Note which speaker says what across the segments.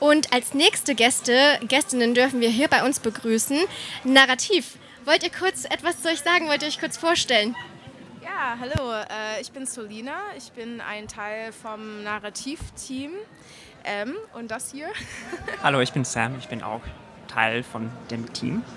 Speaker 1: Und als nächste Gäste, Gästinnen dürfen wir hier bei uns begrüßen. Narrativ. Wollt ihr kurz etwas zu euch sagen? Wollt ihr euch kurz vorstellen?
Speaker 2: Ja, hallo, äh, ich bin Solina. Ich bin ein Teil vom Narrativ-Team. Ähm, und das hier?
Speaker 3: hallo, ich bin Sam. Ich bin auch Teil von dem Team.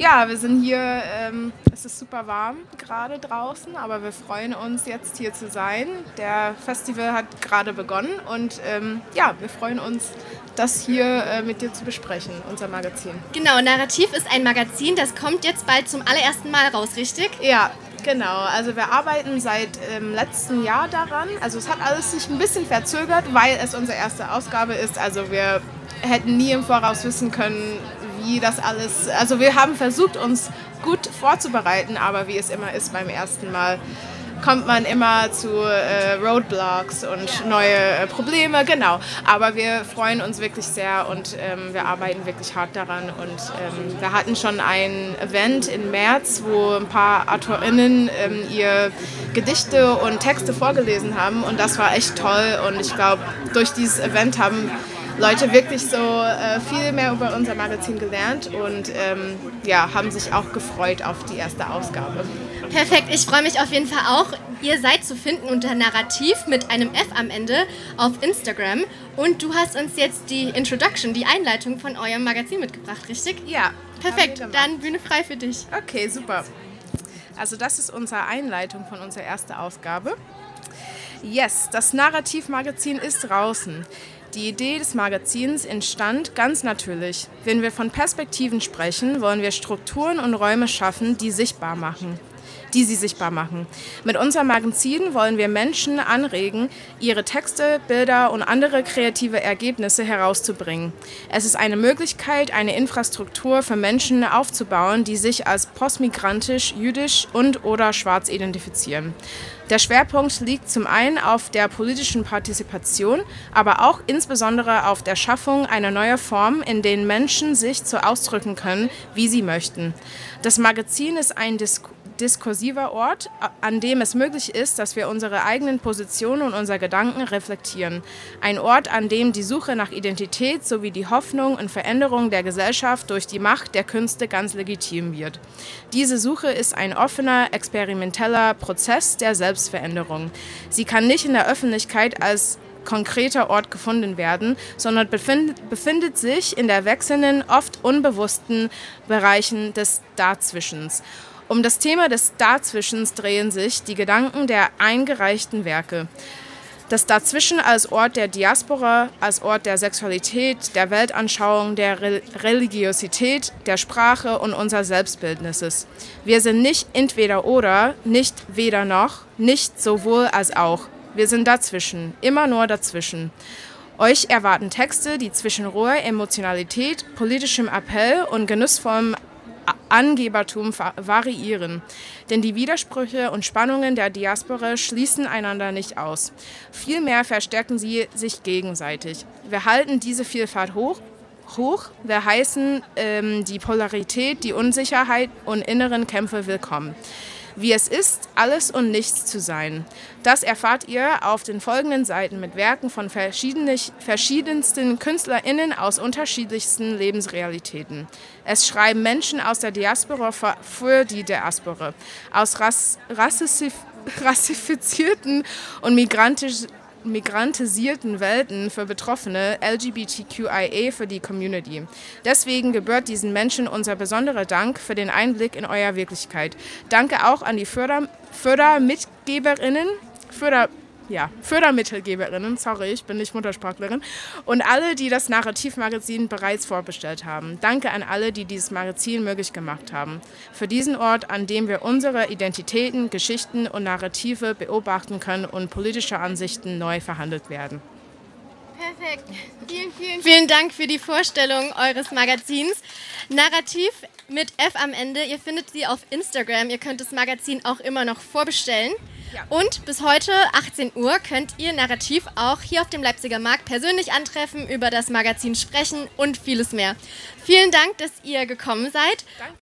Speaker 2: Ja, wir sind hier, ähm, es ist super warm gerade draußen, aber wir freuen uns jetzt hier zu sein. Der Festival hat gerade begonnen und ähm, ja, wir freuen uns, das hier äh, mit dir zu besprechen, unser Magazin.
Speaker 1: Genau, Narrativ ist ein Magazin, das kommt jetzt bald zum allerersten Mal raus, richtig?
Speaker 2: Ja, Genau, also wir arbeiten seit ähm, letztem Jahr daran. Also es hat alles sich ein bisschen verzögert, weil es unsere erste Ausgabe ist. Also wir hätten nie im Voraus wissen können, wie das alles. Also wir haben versucht, uns gut vorzubereiten, aber wie es immer ist beim ersten Mal, kommt man immer zu äh, Roadblocks und neue äh, Probleme, genau. Aber wir freuen uns wirklich sehr und ähm, wir arbeiten wirklich hart daran. Und ähm, wir hatten schon ein Event im März, wo ein paar AutorInnen ähm, ihr Gedichte und Texte vorgelesen haben und das war echt toll. Und ich glaube, durch dieses Event haben Leute wirklich so äh, viel mehr über unser Magazin gelernt und ähm, ja, haben sich auch gefreut auf die erste Ausgabe.
Speaker 1: Perfekt, ich freue mich auf jeden Fall auch. Ihr seid zu finden unter Narrativ mit einem F am Ende auf Instagram. Und du hast uns jetzt die Introduction, die Einleitung von eurem Magazin mitgebracht, richtig?
Speaker 2: Ja.
Speaker 1: Perfekt, dann Bühne frei für dich.
Speaker 2: Okay, super. Also das ist unsere Einleitung von unserer ersten Ausgabe. Yes, das Narrativmagazin ist draußen. Die Idee des Magazins entstand ganz natürlich. Wenn wir von Perspektiven sprechen, wollen wir Strukturen und Räume schaffen, die sichtbar machen die sie sichtbar machen. Mit unserem Magazin wollen wir Menschen anregen, ihre Texte, Bilder und andere kreative Ergebnisse herauszubringen. Es ist eine Möglichkeit, eine Infrastruktur für Menschen aufzubauen, die sich als postmigrantisch, jüdisch und oder schwarz identifizieren. Der Schwerpunkt liegt zum einen auf der politischen Partizipation, aber auch insbesondere auf der Schaffung einer neuen Form, in der Menschen sich so ausdrücken können, wie sie möchten. Das Magazin ist ein Dis diskursiver Ort, an dem es möglich ist, dass wir unsere eigenen Positionen und unsere Gedanken reflektieren. Ein Ort, an dem die Suche nach Identität sowie die Hoffnung und Veränderung der Gesellschaft durch die Macht der Künste ganz legitim wird. Diese Suche ist ein offener, experimenteller Prozess der Selbst Selbstveränderung. Sie kann nicht in der Öffentlichkeit als konkreter Ort gefunden werden, sondern befind, befindet sich in der wechselnden, oft unbewussten Bereichen des Dazwischens. Um das Thema des Dazwischens drehen sich die Gedanken der eingereichten Werke. Das Dazwischen als Ort der Diaspora, als Ort der Sexualität, der Weltanschauung, der Re Religiosität, der Sprache und unser Selbstbildnisses. Wir sind nicht entweder oder, nicht weder noch, nicht sowohl als auch. Wir sind dazwischen, immer nur dazwischen. Euch erwarten Texte, die zwischen roher Emotionalität, politischem Appell und genussvollem Angebertum variieren. Denn die Widersprüche und Spannungen der Diaspora schließen einander nicht aus. Vielmehr verstärken sie sich gegenseitig. Wir halten diese Vielfalt hoch hoch. Wir heißen ähm, die Polarität, die Unsicherheit und inneren Kämpfe willkommen wie es ist, alles und nichts zu sein. Das erfahrt ihr auf den folgenden Seiten mit Werken von verschiedensten KünstlerInnen aus unterschiedlichsten Lebensrealitäten. Es schreiben Menschen aus der Diaspora für die Diaspora, aus rass rassifizierten und migrantischen migrantisierten Welten für Betroffene, LGBTQIA für die Community. Deswegen gebührt diesen Menschen unser besonderer Dank für den Einblick in euer Wirklichkeit. Danke auch an die Förder Fördermitgeberinnen, Förder ja, Fördermittelgeberinnen, sorry, ich bin nicht Muttersprachlerin, und alle, die das Narrativmagazin bereits vorbestellt haben. Danke an alle, die dieses Magazin möglich gemacht haben. Für diesen Ort, an dem wir unsere Identitäten, Geschichten und Narrative beobachten können und politische Ansichten neu verhandelt werden.
Speaker 1: Perfekt. Vielen, vielen, vielen Dank für die Vorstellung eures Magazins. Narrativ mit F am Ende. Ihr findet sie auf Instagram. Ihr könnt das Magazin auch immer noch vorbestellen. Und bis heute, 18 Uhr, könnt ihr Narrativ auch hier auf dem Leipziger Markt persönlich antreffen, über das Magazin sprechen und vieles mehr. Vielen Dank, dass ihr gekommen seid.
Speaker 2: Danke.